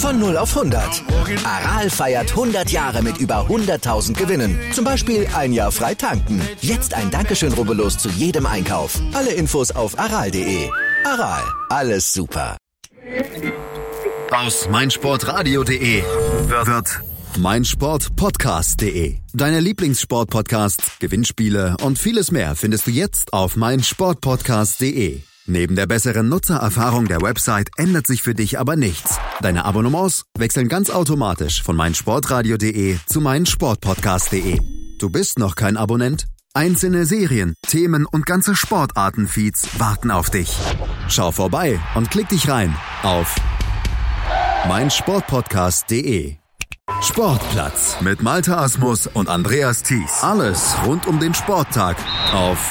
Von 0 auf 100. Aral feiert 100 Jahre mit über 100.000 Gewinnen. Zum Beispiel ein Jahr frei tanken. Jetzt ein Dankeschön, rubbellos zu jedem Einkauf. Alle Infos auf aral.de. Aral, alles super. Aus meinsportradio.de wird meinsportpodcast.de. Deine Lieblingssportpodcasts, Gewinnspiele und vieles mehr findest du jetzt auf meinsportpodcast.de. Neben der besseren Nutzererfahrung der Website ändert sich für dich aber nichts. Deine Abonnements wechseln ganz automatisch von meinsportradio.de zu meinsportpodcast.de. Du bist noch kein Abonnent? Einzelne Serien, Themen und ganze Sportartenfeeds warten auf dich. Schau vorbei und klick dich rein auf meinsportpodcast.de. Sportplatz mit Malta Asmus und Andreas Thies. Alles rund um den Sporttag auf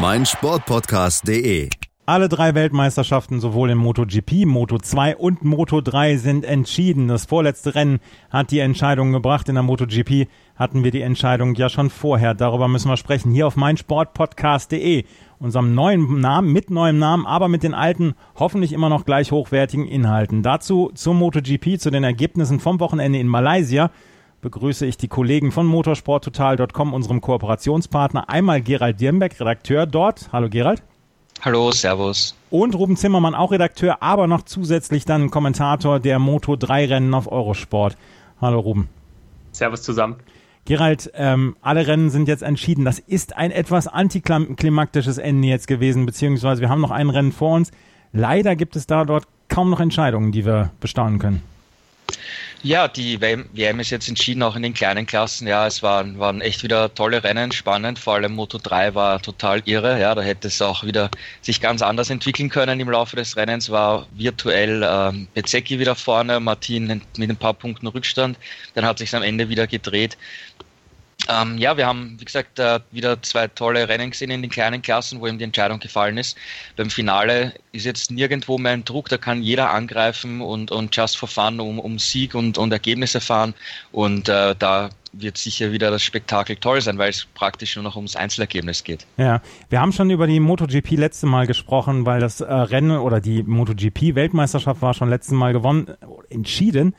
meinsportpodcast.de. Alle drei Weltmeisterschaften, sowohl im MotoGP, Moto2 und Moto3, sind entschieden. Das vorletzte Rennen hat die Entscheidung gebracht. In der MotoGP hatten wir die Entscheidung ja schon vorher. Darüber müssen wir sprechen. Hier auf meinsportpodcast.de. Unserem neuen Namen, mit neuem Namen, aber mit den alten, hoffentlich immer noch gleich hochwertigen Inhalten. Dazu zum MotoGP, zu den Ergebnissen vom Wochenende in Malaysia begrüße ich die Kollegen von motorsporttotal.com, unserem Kooperationspartner. Einmal Gerald Dirnbeck, Redakteur dort. Hallo Gerald. Hallo, Servus. Und Ruben Zimmermann, auch Redakteur, aber noch zusätzlich dann Kommentator der Moto 3 Rennen auf Eurosport. Hallo Ruben. Servus zusammen. Gerald, ähm, alle Rennen sind jetzt entschieden. Das ist ein etwas antiklimaktisches Ende jetzt gewesen, beziehungsweise wir haben noch ein Rennen vor uns. Leider gibt es da dort kaum noch Entscheidungen, die wir bestaunen können. Ja, die WM ist jetzt entschieden, auch in den kleinen Klassen. Ja, es waren, waren echt wieder tolle Rennen, spannend. Vor allem Moto 3 war total irre. Ja, da hätte es auch wieder sich ganz anders entwickeln können im Laufe des Rennens. War virtuell ähm, Bezecchi wieder vorne, Martin mit ein paar Punkten Rückstand. Dann hat sich am Ende wieder gedreht. Ähm, ja, wir haben, wie gesagt, äh, wieder zwei tolle Rennen gesehen in den kleinen Klassen, wo ihm die Entscheidung gefallen ist. Beim Finale ist jetzt nirgendwo mehr ein Druck, da kann jeder angreifen und, und just for fun um, um Sieg und, und Ergebnisse fahren. Und äh, da wird sicher wieder das Spektakel toll sein, weil es praktisch nur noch ums Einzelergebnis geht. Ja, wir haben schon über die MotoGP letzte Mal gesprochen, weil das äh, Rennen oder die MotoGP-Weltmeisterschaft war schon letztes Mal gewonnen, entschieden.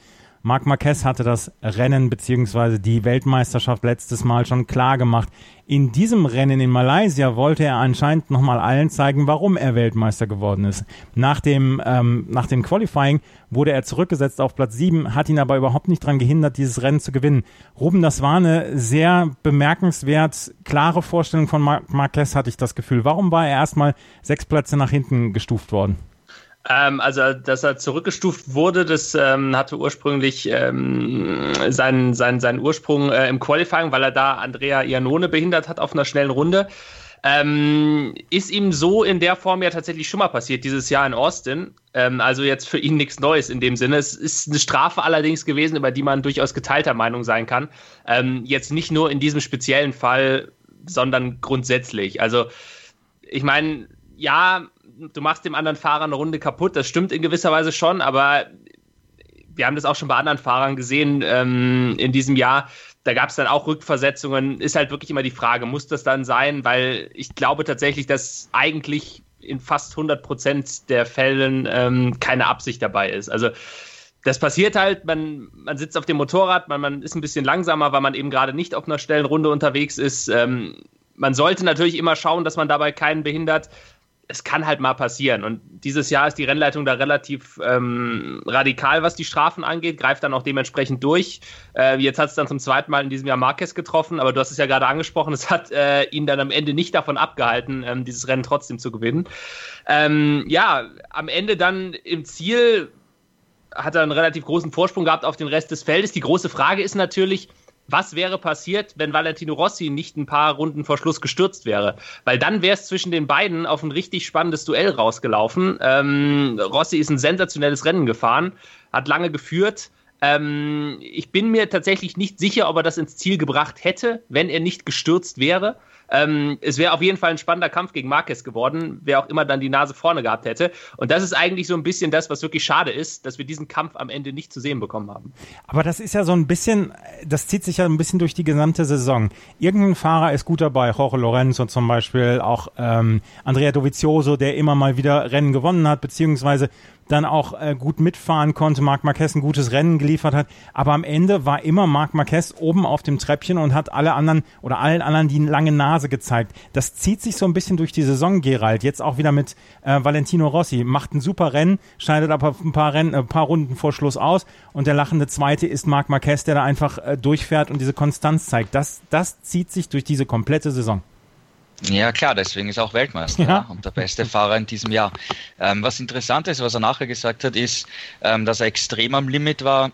Marc Marquez hatte das Rennen bzw. die Weltmeisterschaft letztes Mal schon klar gemacht. In diesem Rennen in Malaysia wollte er anscheinend nochmal allen zeigen, warum er Weltmeister geworden ist. Nach dem, ähm, nach dem Qualifying wurde er zurückgesetzt auf Platz 7, hat ihn aber überhaupt nicht daran gehindert, dieses Rennen zu gewinnen. Ruben, das war eine sehr bemerkenswert klare Vorstellung von Marc Marquez, hatte ich das Gefühl. Warum war er erstmal sechs Plätze nach hinten gestuft worden? Ähm, also, dass er zurückgestuft wurde, das ähm, hatte ursprünglich ähm, seinen, seinen, seinen Ursprung äh, im Qualifying, weil er da Andrea Iannone behindert hat auf einer schnellen Runde. Ähm, ist ihm so in der Form ja tatsächlich schon mal passiert, dieses Jahr in Austin. Ähm, also jetzt für ihn nichts Neues in dem Sinne. Es ist eine Strafe allerdings gewesen, über die man durchaus geteilter Meinung sein kann. Ähm, jetzt nicht nur in diesem speziellen Fall, sondern grundsätzlich. Also, ich meine, ja, du machst dem anderen Fahrer eine Runde kaputt, das stimmt in gewisser Weise schon, aber wir haben das auch schon bei anderen Fahrern gesehen ähm, in diesem Jahr. Da gab es dann auch Rückversetzungen. Ist halt wirklich immer die Frage, muss das dann sein? Weil ich glaube tatsächlich, dass eigentlich in fast 100 Prozent der Fällen ähm, keine Absicht dabei ist. Also das passiert halt, man, man sitzt auf dem Motorrad, man, man ist ein bisschen langsamer, weil man eben gerade nicht auf einer schnellen Runde unterwegs ist. Ähm, man sollte natürlich immer schauen, dass man dabei keinen behindert es kann halt mal passieren. Und dieses Jahr ist die Rennleitung da relativ ähm, radikal, was die Strafen angeht, greift dann auch dementsprechend durch. Äh, jetzt hat es dann zum zweiten Mal in diesem Jahr Marquez getroffen, aber du hast es ja gerade angesprochen, es hat äh, ihn dann am Ende nicht davon abgehalten, ähm, dieses Rennen trotzdem zu gewinnen. Ähm, ja, am Ende dann im Ziel hat er einen relativ großen Vorsprung gehabt auf den Rest des Feldes. Die große Frage ist natürlich, was wäre passiert, wenn Valentino Rossi nicht ein paar Runden vor Schluss gestürzt wäre? Weil dann wäre es zwischen den beiden auf ein richtig spannendes Duell rausgelaufen. Ähm, Rossi ist ein sensationelles Rennen gefahren, hat lange geführt, Ähm, ich bin mir tatsächlich nicht sicher, ob er das ins Ziel gebracht hätte, wenn er nicht gestürzt wäre. Ähm, es wäre auf jeden Fall ein spannender Kampf gegen Marquez geworden, wer auch immer dann die Nase vorne gehabt hätte. Und das ist eigentlich so ein bisschen das, was wirklich schade ist, dass wir diesen Kampf am Ende nicht zu sehen bekommen haben. Aber das ist ja so ein bisschen, das zieht sich ja ein bisschen durch die gesamte Saison. Irgendein Fahrer ist gut dabei, Jorge Lorenzo zum Beispiel, auch ähm, Andrea Dovizioso, der immer mal wieder Rennen gewonnen hat, beziehungsweise dann auch äh, gut mitfahren konnte, Marc Marquez ein gutes Rennen geliefert hat. Aber am Ende war immer Marc Marquez oben auf dem Treppchen und hat alle anderen oder allen anderen die lange Nase gezeigt. Das zieht sich so ein bisschen durch die Saison, Gerald. Jetzt auch wieder mit äh, Valentino Rossi. Macht ein super Rennen, scheidet aber ein paar, Rennen, ein paar Runden vor Schluss aus. Und der lachende Zweite ist Marc Marquez, der da einfach äh, durchfährt und diese Konstanz zeigt. Das, das zieht sich durch diese komplette Saison. Ja, klar, deswegen ist er auch Weltmeister ja. Ja, und der beste Fahrer in diesem Jahr. Ähm, was interessant ist, was er nachher gesagt hat, ist, ähm, dass er extrem am Limit war,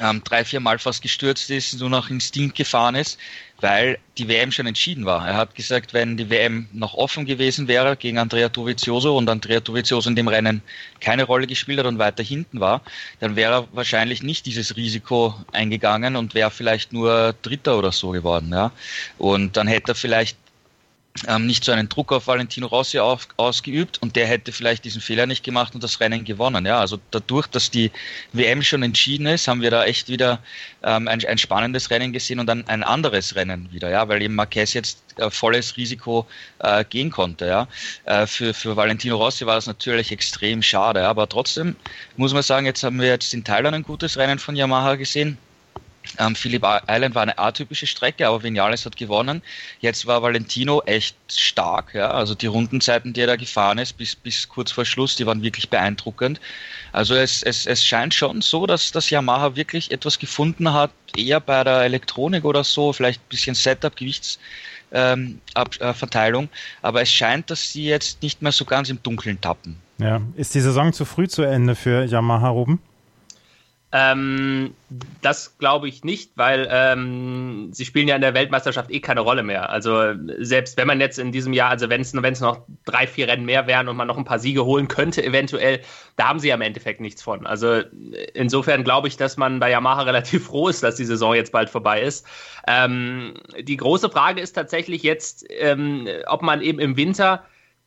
ähm, drei, vier Mal fast gestürzt ist, nur nach Instinkt gefahren ist, weil die WM schon entschieden war. Er hat gesagt, wenn die WM noch offen gewesen wäre gegen Andrea Dovizioso und Andrea Dovizioso in dem Rennen keine Rolle gespielt hat und weiter hinten war, dann wäre er wahrscheinlich nicht dieses Risiko eingegangen und wäre vielleicht nur Dritter oder so geworden. Ja? Und dann hätte er vielleicht ähm, nicht so einen Druck auf Valentino Rossi auf, ausgeübt und der hätte vielleicht diesen Fehler nicht gemacht und das Rennen gewonnen. Ja, also dadurch, dass die WM schon entschieden ist, haben wir da echt wieder ähm, ein, ein spannendes Rennen gesehen und dann ein anderes Rennen wieder, ja, weil eben Marquez jetzt äh, volles Risiko äh, gehen konnte. Ja, äh, für, für Valentino Rossi war das natürlich extrem schade, ja? aber trotzdem muss man sagen, jetzt haben wir jetzt in Thailand ein gutes Rennen von Yamaha gesehen ähm, Phillip Island war eine atypische Strecke, aber Vinales hat gewonnen. Jetzt war Valentino echt stark. Ja? Also die Rundenzeiten, die er da gefahren ist, bis, bis kurz vor Schluss, die waren wirklich beeindruckend. Also es, es, es scheint schon so, dass das Yamaha wirklich etwas gefunden hat, eher bei der Elektronik oder so, vielleicht ein bisschen Setup, Gewichtsverteilung. Ähm, äh, aber es scheint, dass sie jetzt nicht mehr so ganz im Dunkeln tappen. Ja, ist die Saison zu früh zu Ende für Yamaha, Ruben? Ähm, das glaube ich nicht, weil ähm, sie spielen ja in der Weltmeisterschaft eh keine Rolle mehr. Also selbst wenn man jetzt in diesem Jahr, also wenn es noch drei, vier Rennen mehr wären und man noch ein paar Siege holen könnte, eventuell, da haben sie ja im Endeffekt nichts von. Also insofern glaube ich, dass man bei Yamaha relativ froh ist, dass die Saison jetzt bald vorbei ist. Ähm, die große Frage ist tatsächlich jetzt, ähm, ob man eben im Winter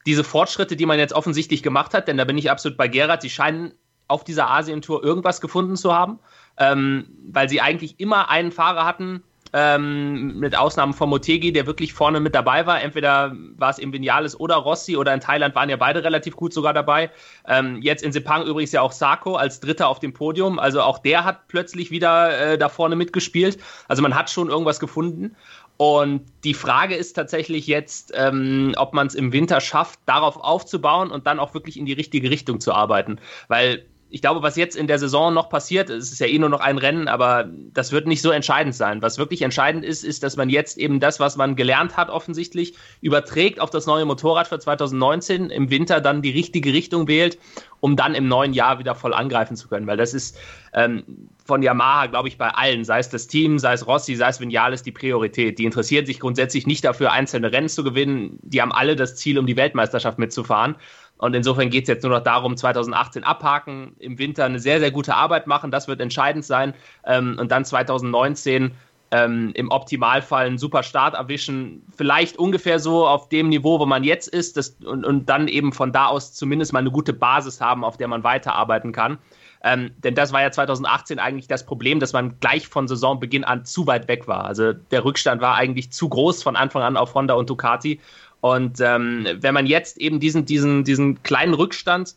diese Fortschritte, die man jetzt offensichtlich gemacht hat, denn da bin ich absolut bei Gerard, die scheinen auf dieser Asien-Tour irgendwas gefunden zu haben, ähm, weil sie eigentlich immer einen Fahrer hatten, ähm, mit Ausnahmen von Motegi, der wirklich vorne mit dabei war. Entweder war es eben Vinales oder Rossi oder in Thailand waren ja beide relativ gut sogar dabei. Ähm, jetzt in Sepang übrigens ja auch Sarko als Dritter auf dem Podium. Also auch der hat plötzlich wieder äh, da vorne mitgespielt. Also man hat schon irgendwas gefunden. Und die Frage ist tatsächlich jetzt, ähm, ob man es im Winter schafft, darauf aufzubauen und dann auch wirklich in die richtige Richtung zu arbeiten. Weil ich glaube, was jetzt in der Saison noch passiert, es ist ja eh nur noch ein Rennen, aber das wird nicht so entscheidend sein. Was wirklich entscheidend ist, ist, dass man jetzt eben das, was man gelernt hat, offensichtlich überträgt auf das neue Motorrad für 2019, im Winter dann die richtige Richtung wählt, um dann im neuen Jahr wieder voll angreifen zu können. Weil das ist ähm, von Yamaha, glaube ich, bei allen, sei es das Team, sei es Rossi, sei es Vinales, die Priorität. Die interessieren sich grundsätzlich nicht dafür, einzelne Rennen zu gewinnen. Die haben alle das Ziel, um die Weltmeisterschaft mitzufahren. Und insofern geht es jetzt nur noch darum, 2018 abhaken, im Winter eine sehr, sehr gute Arbeit machen. Das wird entscheidend sein. Ähm, und dann 2019 ähm, im Optimalfall einen super Start erwischen. Vielleicht ungefähr so auf dem Niveau, wo man jetzt ist. Das, und, und dann eben von da aus zumindest mal eine gute Basis haben, auf der man weiterarbeiten kann. Ähm, denn das war ja 2018 eigentlich das Problem, dass man gleich von Saisonbeginn an zu weit weg war. Also der Rückstand war eigentlich zu groß von Anfang an auf Honda und Ducati. Und ähm, wenn man jetzt eben diesen, diesen, diesen kleinen Rückstand,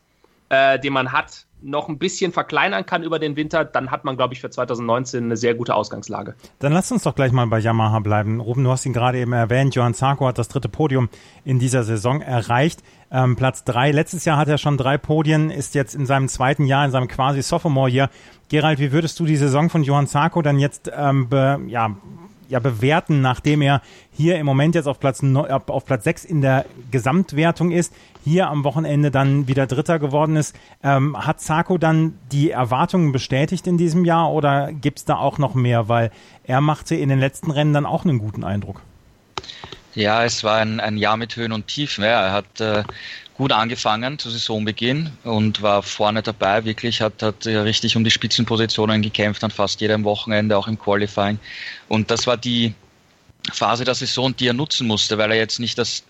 äh, den man hat, noch ein bisschen verkleinern kann über den Winter, dann hat man, glaube ich, für 2019 eine sehr gute Ausgangslage. Dann lass uns doch gleich mal bei Yamaha bleiben. Ruben, du hast ihn gerade eben erwähnt. Johann Zarko hat das dritte Podium in dieser Saison erreicht. Ähm, Platz drei. Letztes Jahr hat er schon drei Podien, ist jetzt in seinem zweiten Jahr, in seinem quasi Sophomore hier. Gerald, wie würdest du die Saison von Johann Zarko dann jetzt ähm, be, ja, ja bewerten, nachdem er hier im Moment jetzt auf Platz, auf Platz 6 in der Gesamtwertung ist, hier am Wochenende dann wieder Dritter geworden ist. Ähm, hat Sarko dann die Erwartungen bestätigt in diesem Jahr oder gibt es da auch noch mehr? Weil er machte in den letzten Rennen dann auch einen guten Eindruck. Ja, es war ein, ein Jahr mit Höhen und Tiefen. Ja, er hat äh, gut angefangen zu Saisonbeginn und war vorne dabei, wirklich hat, hat richtig um die Spitzenpositionen gekämpft an fast jedem Wochenende, auch im Qualifying. Und das war die Phase der Saison, die er nutzen musste, weil er jetzt nicht das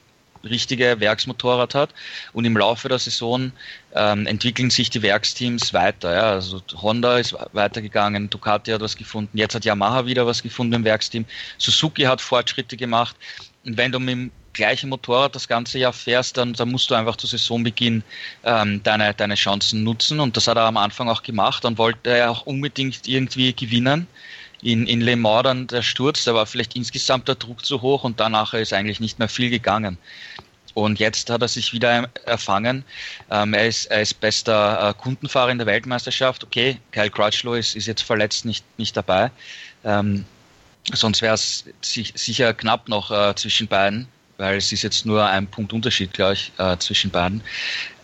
richtige Werksmotorrad hat. Und im Laufe der Saison ähm, entwickeln sich die Werksteams weiter. Ja. Also Honda ist weitergegangen, Ducati hat was gefunden, jetzt hat Yamaha wieder was gefunden im Werksteam, Suzuki hat Fortschritte gemacht. Und wenn du mit gleichen Motorrad das ganze Jahr fährst, dann, dann musst du einfach zu Saisonbeginn ähm, deine, deine Chancen nutzen. Und das hat er am Anfang auch gemacht. Dann wollte er auch unbedingt irgendwie gewinnen in, in Le Mans dann der Sturz, da war vielleicht insgesamt der Druck zu hoch und danach ist eigentlich nicht mehr viel gegangen. Und jetzt hat er sich wieder erfangen. Ähm, er, ist, er ist bester äh, Kundenfahrer in der Weltmeisterschaft. Okay, Kyle Crutchlow ist, ist jetzt verletzt, nicht, nicht dabei. Ähm, sonst wäre es sicher knapp noch äh, zwischen beiden, weil es ist jetzt nur ein Punkt Unterschied, glaube ich, äh, zwischen beiden.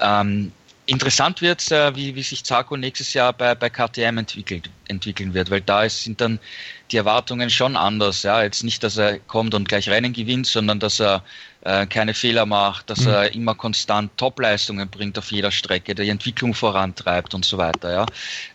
Ähm, Interessant wird, äh, wie, wie sich Zarko nächstes Jahr bei, bei KTM entwickelt, entwickeln wird, weil da ist, sind dann die Erwartungen schon anders. Ja, jetzt nicht, dass er kommt und gleich Rennen gewinnt, sondern dass er äh, keine Fehler macht, dass mhm. er immer konstant Topleistungen bringt auf jeder Strecke, die Entwicklung vorantreibt und so weiter. Ja,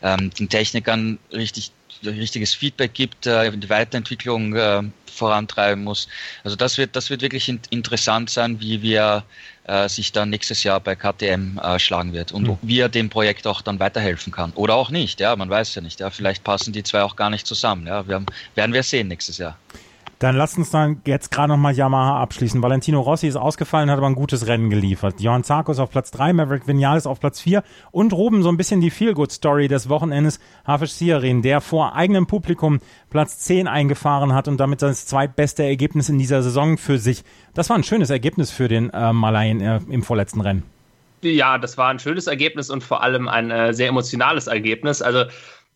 ähm, den Technikern richtig richtiges Feedback gibt, äh, die Weiterentwicklung äh, vorantreiben muss. Also das wird, das wird wirklich in, interessant sein, wie wir äh, sich dann nächstes Jahr bei KTM äh, schlagen wird und mhm. wie er dem Projekt auch dann weiterhelfen kann. Oder auch nicht, ja, man weiß ja nicht. Ja, vielleicht passen die zwei auch gar nicht zusammen. Ja, wir haben, werden wir sehen nächstes Jahr. Dann lasst uns dann jetzt gerade nochmal Yamaha abschließen. Valentino Rossi ist ausgefallen, hat aber ein gutes Rennen geliefert. Johann Zarco ist auf Platz 3, Maverick Vinales auf Platz 4 und Ruben so ein bisschen die Feel-Good-Story des Wochenendes, Hafisch Siarin, der vor eigenem Publikum Platz 10 eingefahren hat und damit das zweitbeste Ergebnis in dieser Saison für sich. Das war ein schönes Ergebnis für den äh, Malayen äh, im vorletzten Rennen. Ja, das war ein schönes Ergebnis und vor allem ein äh, sehr emotionales Ergebnis. Also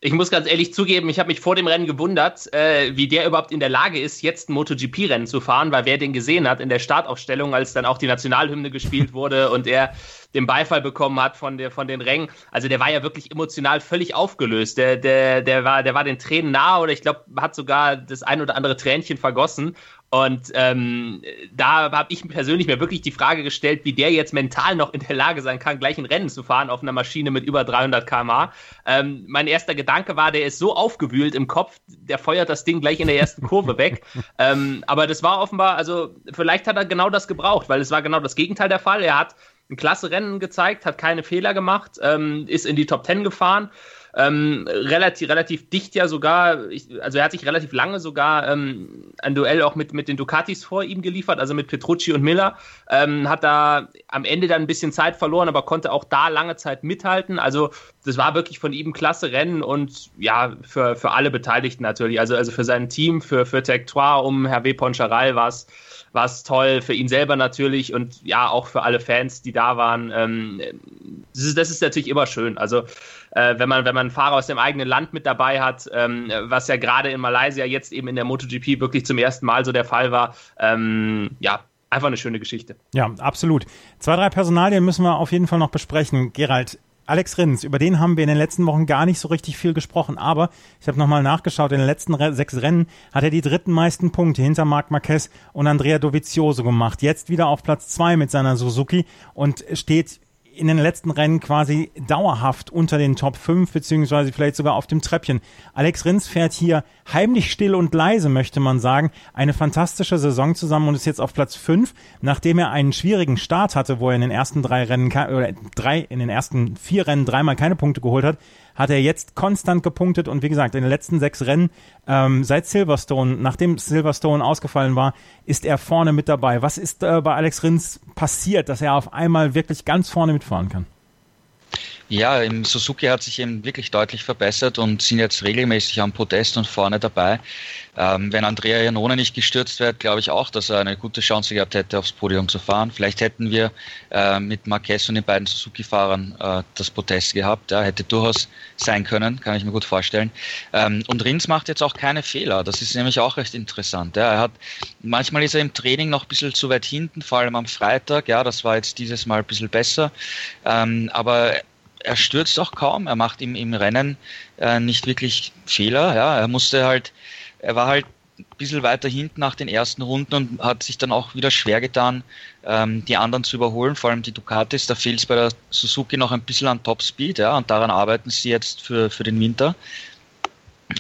ich muss ganz ehrlich zugeben, ich habe mich vor dem Rennen gewundert, äh, wie der überhaupt in der Lage ist, jetzt ein MotoGP-Rennen zu fahren, weil wer den gesehen hat in der Startaufstellung, als dann auch die Nationalhymne gespielt wurde und er den Beifall bekommen hat von, der, von den Rängen. Also der war ja wirklich emotional völlig aufgelöst. Der, der, der, war, der war den Tränen nah oder ich glaube, hat sogar das ein oder andere Tränchen vergossen. Und ähm, da habe ich persönlich mir wirklich die Frage gestellt, wie der jetzt mental noch in der Lage sein kann, gleich ein Rennen zu fahren auf einer Maschine mit über 300 km/h. Ähm, mein erster Gedanke war, der ist so aufgewühlt im Kopf, der feuert das Ding gleich in der ersten Kurve weg. ähm, aber das war offenbar, also vielleicht hat er genau das gebraucht, weil es war genau das Gegenteil der Fall. Er hat ein klasse Rennen gezeigt, hat keine Fehler gemacht, ähm, ist in die Top 10 gefahren ähm, relativ, relativ dicht ja sogar, ich, also er hat sich relativ lange sogar ähm, ein Duell auch mit, mit den Ducatis vor ihm geliefert, also mit Petrucci und Miller, ähm, hat da am Ende dann ein bisschen Zeit verloren, aber konnte auch da lange Zeit mithalten. Also das war wirklich von ihm klasse Rennen und ja, für, für alle Beteiligten natürlich, also, also für sein Team, für, für Tectoire um Hervé Poncharal war es war es toll für ihn selber natürlich und ja, auch für alle Fans, die da waren. Ähm, das, ist, das ist natürlich immer schön. Also, äh, wenn, man, wenn man einen Fahrer aus dem eigenen Land mit dabei hat, ähm, was ja gerade in Malaysia jetzt eben in der MotoGP wirklich zum ersten Mal so der Fall war, ähm, ja, einfach eine schöne Geschichte. Ja, absolut. Zwei, drei Personalien müssen wir auf jeden Fall noch besprechen. Gerald, Alex Rins, über den haben wir in den letzten Wochen gar nicht so richtig viel gesprochen, aber ich habe nochmal nachgeschaut, in den letzten sechs Rennen hat er die dritten meisten Punkte hinter Marc Marquez und Andrea Dovizioso gemacht. Jetzt wieder auf Platz zwei mit seiner Suzuki und steht in den letzten Rennen quasi dauerhaft unter den Top 5, beziehungsweise vielleicht sogar auf dem Treppchen. Alex Rins fährt hier heimlich still und leise, möchte man sagen, eine fantastische Saison zusammen und ist jetzt auf Platz 5, nachdem er einen schwierigen Start hatte, wo er in den ersten drei Rennen, oder drei, in den ersten vier Rennen dreimal keine Punkte geholt hat, hat er jetzt konstant gepunktet und wie gesagt, in den letzten sechs Rennen ähm, seit Silverstone, nachdem Silverstone ausgefallen war, ist er vorne mit dabei. Was ist äh, bei Alex Rins passiert, dass er auf einmal wirklich ganz vorne mitfahren kann? Ja, im Suzuki hat sich eben wirklich deutlich verbessert und sind jetzt regelmäßig am Podest und vorne dabei. Ähm, wenn Andrea Janone nicht gestürzt wird, glaube ich auch, dass er eine gute Chance gehabt hätte, aufs Podium zu fahren. Vielleicht hätten wir äh, mit Marquez und den beiden Suzuki-Fahrern äh, das Podest gehabt. Ja, hätte durchaus sein können, kann ich mir gut vorstellen. Ähm, und Rins macht jetzt auch keine Fehler. Das ist nämlich auch recht interessant. Ja, er hat, manchmal ist er im Training noch ein bisschen zu weit hinten, vor allem am Freitag. Ja, das war jetzt dieses Mal ein bisschen besser. Ähm, aber er stürzt auch kaum, er macht im, im Rennen äh, nicht wirklich Fehler. Ja, er musste halt, er war halt ein bisschen weiter hinten nach den ersten Runden und hat sich dann auch wieder schwer getan, ähm, die anderen zu überholen, vor allem die Ducatis. Da fehlt es bei der Suzuki noch ein bisschen an Topspeed, ja, und daran arbeiten sie jetzt für, für den Winter.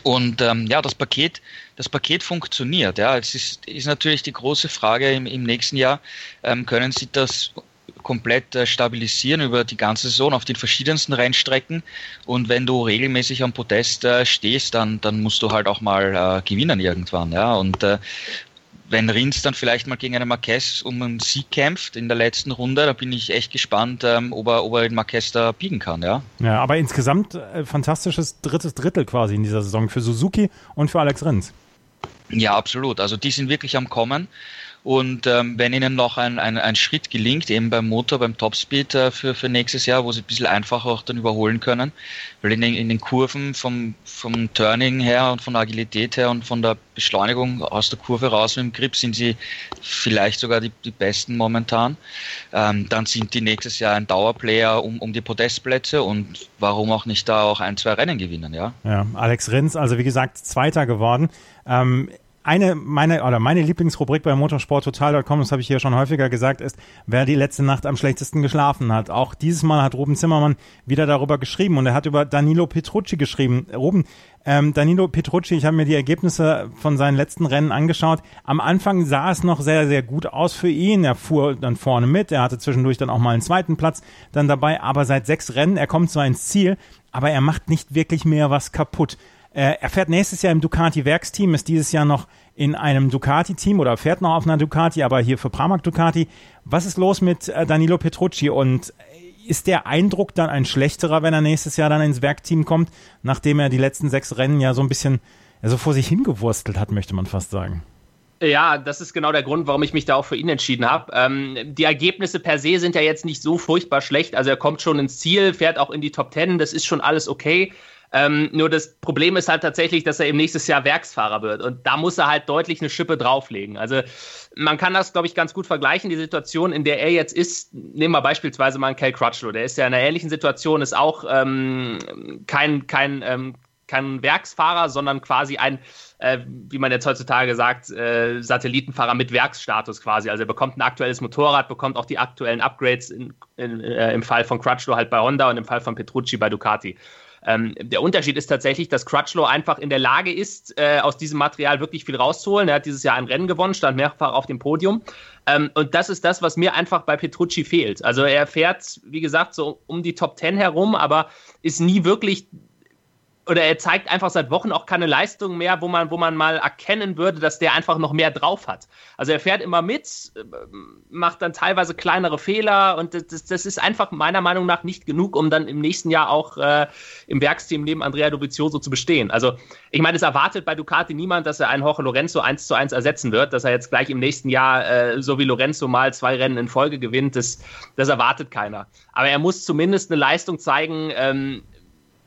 Und ähm, ja, das Paket, das Paket funktioniert. Ja, es ist, ist natürlich die große Frage im, im nächsten Jahr, ähm, können Sie das komplett äh, stabilisieren über die ganze Saison auf den verschiedensten Rennstrecken. Und wenn du regelmäßig am Podest äh, stehst, dann, dann musst du halt auch mal äh, gewinnen irgendwann. Ja? Und äh, wenn Rins dann vielleicht mal gegen einen Marquez um einen Sieg kämpft in der letzten Runde, da bin ich echt gespannt, ähm, ob, er, ob er den Marquez da biegen kann, ja. Ja, aber insgesamt äh, fantastisches drittes Drittel quasi in dieser Saison für Suzuki und für Alex Rins. Ja, absolut. Also die sind wirklich am Kommen. Und ähm, wenn Ihnen noch ein, ein, ein Schritt gelingt, eben beim Motor, beim Topspeed äh, für, für nächstes Jahr, wo Sie ein bisschen einfacher auch dann überholen können, weil in den, in den Kurven vom, vom Turning her und von der Agilität her und von der Beschleunigung aus der Kurve raus mit dem Grip sind Sie vielleicht sogar die, die besten momentan. Ähm, dann sind die nächstes Jahr ein Dauerplayer um, um die Podestplätze und warum auch nicht da auch ein, zwei Rennen gewinnen, ja? Ja, Alex Rins, also wie gesagt, Zweiter geworden. Ähm, eine meine oder meine Lieblingsrubrik bei motorsporttotal.com, das habe ich hier schon häufiger gesagt, ist, wer die letzte Nacht am schlechtesten geschlafen hat. Auch dieses Mal hat Ruben Zimmermann wieder darüber geschrieben und er hat über Danilo Petrucci geschrieben. Ruben, ähm, Danilo Petrucci, ich habe mir die Ergebnisse von seinen letzten Rennen angeschaut. Am Anfang sah es noch sehr, sehr gut aus für ihn. Er fuhr dann vorne mit, er hatte zwischendurch dann auch mal einen zweiten Platz dann dabei, aber seit sechs Rennen, er kommt zwar ins Ziel, aber er macht nicht wirklich mehr was kaputt. Äh, er fährt nächstes Jahr im Ducati-Werksteam, ist dieses Jahr noch in einem Ducati-Team oder fährt noch auf einer Ducati, aber hier für Pramac Ducati. Was ist los mit äh, Danilo Petrucci und ist der Eindruck dann ein schlechterer, wenn er nächstes Jahr dann ins Werkteam kommt, nachdem er die letzten sechs Rennen ja so ein bisschen ja, so vor sich hingewurstelt hat, möchte man fast sagen? Ja, das ist genau der Grund, warum ich mich da auch für ihn entschieden habe. Ähm, die Ergebnisse per se sind ja jetzt nicht so furchtbar schlecht. Also er kommt schon ins Ziel, fährt auch in die Top Ten, das ist schon alles okay. Ähm, nur das Problem ist halt tatsächlich, dass er eben nächstes Jahr Werksfahrer wird. Und da muss er halt deutlich eine Schippe drauflegen. Also man kann das, glaube ich, ganz gut vergleichen. Die Situation, in der er jetzt ist, nehmen wir beispielsweise mal einen Cal Crutchlow. Der ist ja in einer ähnlichen Situation, ist auch ähm, kein, kein, ähm, kein Werksfahrer, sondern quasi ein, äh, wie man jetzt heutzutage sagt, äh, Satellitenfahrer mit Werksstatus quasi. Also er bekommt ein aktuelles Motorrad, bekommt auch die aktuellen Upgrades in, in, äh, im Fall von Crutchlow halt bei Honda und im Fall von Petrucci bei Ducati. Ähm, der Unterschied ist tatsächlich, dass Crutchlow einfach in der Lage ist, äh, aus diesem Material wirklich viel rauszuholen. Er hat dieses Jahr ein Rennen gewonnen, stand mehrfach auf dem Podium. Ähm, und das ist das, was mir einfach bei Petrucci fehlt. Also er fährt, wie gesagt, so um die Top 10 herum, aber ist nie wirklich oder er zeigt einfach seit Wochen auch keine Leistung mehr, wo man, wo man mal erkennen würde, dass der einfach noch mehr drauf hat. Also er fährt immer mit, äh, macht dann teilweise kleinere Fehler und das, das ist einfach meiner Meinung nach nicht genug, um dann im nächsten Jahr auch äh, im Werksteam neben Andrea Dovizioso zu bestehen. Also ich meine, es erwartet bei Ducati niemand, dass er einen Jorge Lorenzo eins zu eins ersetzen wird, dass er jetzt gleich im nächsten Jahr äh, so wie Lorenzo mal zwei Rennen in Folge gewinnt, das, das erwartet keiner. Aber er muss zumindest eine Leistung zeigen, ähm,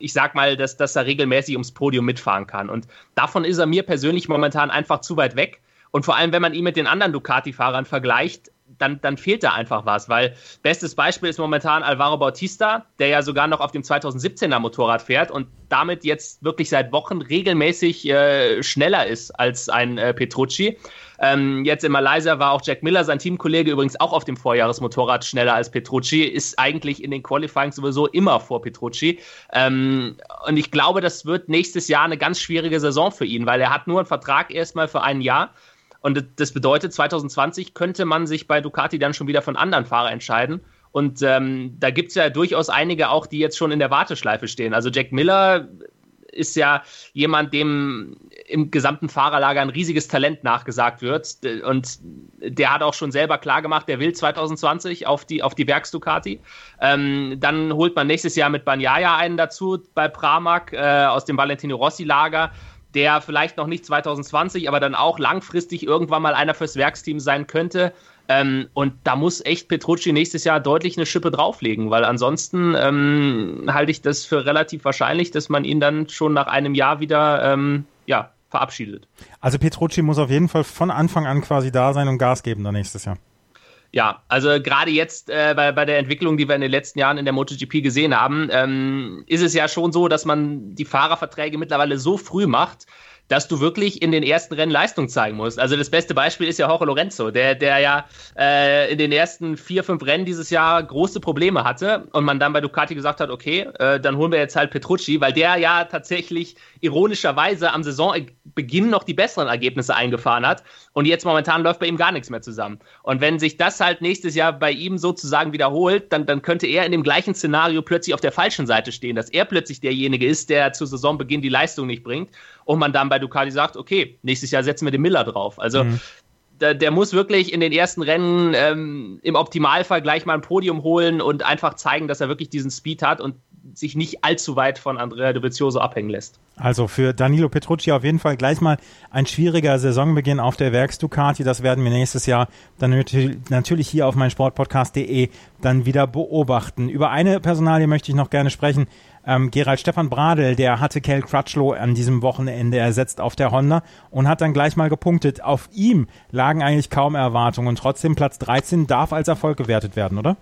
ich sag mal, dass, dass er regelmäßig ums Podium mitfahren kann. Und davon ist er mir persönlich momentan einfach zu weit weg. Und vor allem, wenn man ihn mit den anderen Ducati-Fahrern vergleicht, dann, dann fehlt da einfach was, weil bestes Beispiel ist momentan Alvaro Bautista, der ja sogar noch auf dem 2017er Motorrad fährt und damit jetzt wirklich seit Wochen regelmäßig äh, schneller ist als ein äh, Petrucci. Ähm, jetzt in Malaysia war auch Jack Miller, sein Teamkollege, übrigens auch auf dem Vorjahresmotorrad schneller als Petrucci, ist eigentlich in den Qualifying sowieso immer vor Petrucci. Ähm, und ich glaube, das wird nächstes Jahr eine ganz schwierige Saison für ihn, weil er hat nur einen Vertrag erstmal für ein Jahr. Und das bedeutet, 2020 könnte man sich bei Ducati dann schon wieder von anderen Fahrern entscheiden. Und ähm, da gibt es ja durchaus einige auch, die jetzt schon in der Warteschleife stehen. Also Jack Miller ist ja jemand, dem im gesamten Fahrerlager ein riesiges Talent nachgesagt wird. Und der hat auch schon selber klar gemacht, der will 2020 auf die, auf die Werks-Ducati. Ähm, dann holt man nächstes Jahr mit Banyaya einen dazu bei Pramac äh, aus dem Valentino Rossi-Lager der vielleicht noch nicht 2020, aber dann auch langfristig irgendwann mal einer fürs Werksteam sein könnte. Ähm, und da muss echt Petrucci nächstes Jahr deutlich eine Schippe drauflegen, weil ansonsten ähm, halte ich das für relativ wahrscheinlich, dass man ihn dann schon nach einem Jahr wieder ähm, ja, verabschiedet. Also Petrucci muss auf jeden Fall von Anfang an quasi da sein und Gas geben dann nächstes Jahr. Ja, also gerade jetzt äh, bei, bei der Entwicklung, die wir in den letzten Jahren in der MotoGP gesehen haben, ähm, ist es ja schon so, dass man die Fahrerverträge mittlerweile so früh macht, dass du wirklich in den ersten Rennen Leistung zeigen musst. Also das beste Beispiel ist ja Jorge Lorenzo, der, der ja äh, in den ersten vier, fünf Rennen dieses Jahr große Probleme hatte und man dann bei Ducati gesagt hat, okay, äh, dann holen wir jetzt halt Petrucci, weil der ja tatsächlich ironischerweise am Saisonbeginn noch die besseren Ergebnisse eingefahren hat und jetzt momentan läuft bei ihm gar nichts mehr zusammen. Und wenn sich das halt nächstes Jahr bei ihm sozusagen wiederholt, dann, dann könnte er in dem gleichen Szenario plötzlich auf der falschen Seite stehen, dass er plötzlich derjenige ist, der zu Saisonbeginn die Leistung nicht bringt und man dann bei Ducati sagt, okay, nächstes Jahr setzen wir den Miller drauf. Also mhm. der, der, muss wirklich in den ersten Rennen ähm, im Optimalfall gleich mal ein Podium holen und einfach zeigen, dass er wirklich diesen Speed hat und sich nicht allzu weit von Andrea Dovizioso abhängen lässt. Also für Danilo Petrucci auf jeden Fall gleich mal ein schwieriger Saisonbeginn auf der Werks Ducati. Das werden wir nächstes Jahr dann natürlich hier auf meinsportpodcast.de dann wieder beobachten. Über eine Personalie möchte ich noch gerne sprechen. Ähm, Gerald Stefan Bradl, der hatte Kel Crutchlow an diesem Wochenende ersetzt auf der Honda und hat dann gleich mal gepunktet. Auf ihm lagen eigentlich kaum Erwartungen. Trotzdem Platz 13 darf als Erfolg gewertet werden, oder?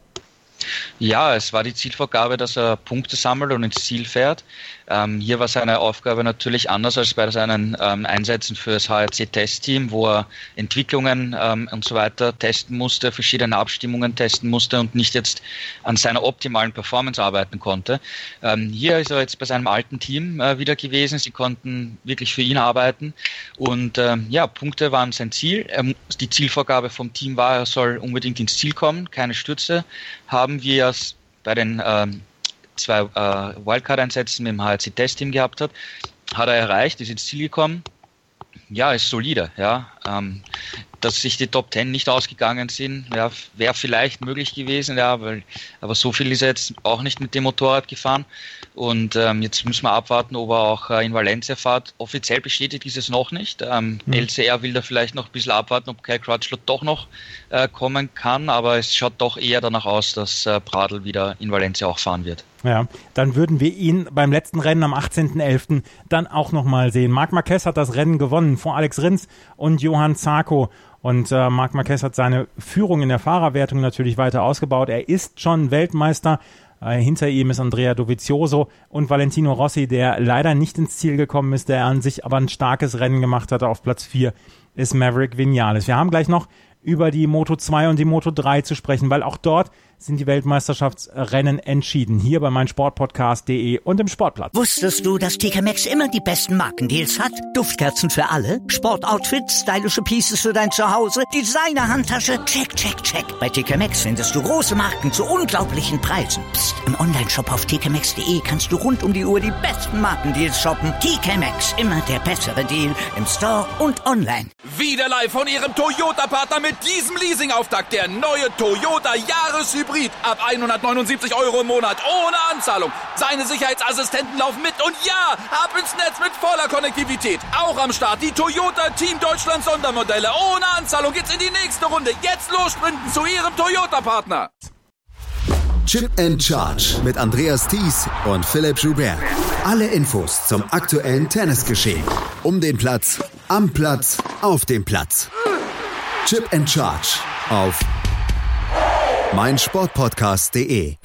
Ja, es war die Zielvorgabe, dass er Punkte sammelt und ins Ziel fährt. Ähm, hier war seine Aufgabe natürlich anders als bei seinen ähm, Einsätzen für das HRC-Testteam, wo er Entwicklungen ähm, und so weiter testen musste, verschiedene Abstimmungen testen musste und nicht jetzt an seiner optimalen Performance arbeiten konnte. Ähm, hier ist er jetzt bei seinem alten Team äh, wieder gewesen. Sie konnten wirklich für ihn arbeiten und ähm, ja, Punkte waren sein Ziel. die Zielvorgabe vom Team war, er soll unbedingt ins Ziel kommen, keine Stürze haben wir es bei den ähm, zwei äh, Wildcard-Einsätzen mit dem HRC-Test-Team gehabt hat, hat er erreicht, ist ins Ziel gekommen. Ja, ist solide, ja. Ähm, dass sich die Top Ten nicht ausgegangen sind, ja, wäre vielleicht möglich gewesen, ja, weil, aber so viel ist er jetzt auch nicht mit dem Motorrad gefahren. Und ähm, jetzt müssen wir abwarten, ob er auch äh, in Valencia fährt. Offiziell bestätigt ist es noch nicht. Ähm, mhm. LCR will da vielleicht noch ein bisschen abwarten, ob Kyle Crutchlow doch noch äh, kommen kann, aber es schaut doch eher danach aus, dass äh, Pradl wieder in Valencia auch fahren wird. Ja, dann würden wir ihn beim letzten Rennen am 18.11. dann auch nochmal sehen. Marc Marquez hat das Rennen gewonnen vor Alex Rins und Johann Zarko. Und äh, Marc Marquez hat seine Führung in der Fahrerwertung natürlich weiter ausgebaut. Er ist schon Weltmeister. Äh, hinter ihm ist Andrea Dovizioso und Valentino Rossi, der leider nicht ins Ziel gekommen ist, der an sich aber ein starkes Rennen gemacht hatte. Auf Platz 4 ist Maverick Vinales. Wir haben gleich noch über die Moto 2 und die Moto 3 zu sprechen, weil auch dort sind die Weltmeisterschaftsrennen entschieden. Hier bei meinsportpodcast.de und im Sportplatz. Wusstest du, dass TK Maxx immer die besten Markendeals hat? Duftkerzen für alle, Sportoutfits, stylische Pieces für dein Zuhause, Designer-Handtasche, check, check, check. Bei TK Maxx findest du große Marken zu unglaublichen Preisen. Psst. im Onlineshop auf tkmaxx.de kannst du rund um die Uhr die besten Markendeals shoppen. TK Maxx, immer der bessere Deal im Store und online. Wieder live von ihrem Toyota-Partner mit diesem Leasing-Auftakt. Der neue Toyota Jahreshybrid Hybrid ab 179 Euro im Monat ohne Anzahlung. Seine Sicherheitsassistenten laufen mit und ja, ab ins Netz mit voller Konnektivität. Auch am Start die Toyota Team Deutschland Sondermodelle. Ohne Anzahlung geht's in die nächste Runde. Jetzt los sprinten zu Ihrem Toyota-Partner. Chip and Charge mit Andreas Thies und Philipp Joubert. Alle Infos zum aktuellen Tennisgeschehen. Um den Platz, am Platz, auf dem Platz. Chip and Charge auf meinsportpodcast.de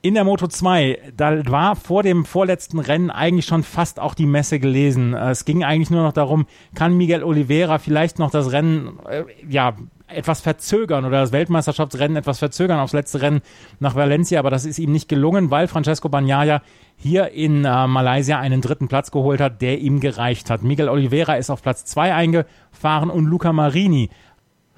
in der Moto 2, da war vor dem vorletzten Rennen eigentlich schon fast auch die Messe gelesen. Es ging eigentlich nur noch darum, kann Miguel Oliveira vielleicht noch das Rennen, äh, ja, etwas verzögern oder das Weltmeisterschaftsrennen etwas verzögern aufs letzte Rennen nach Valencia, aber das ist ihm nicht gelungen, weil Francesco Bagnaia hier in äh, Malaysia einen dritten Platz geholt hat, der ihm gereicht hat. Miguel Oliveira ist auf Platz 2 eingefahren und Luca Marini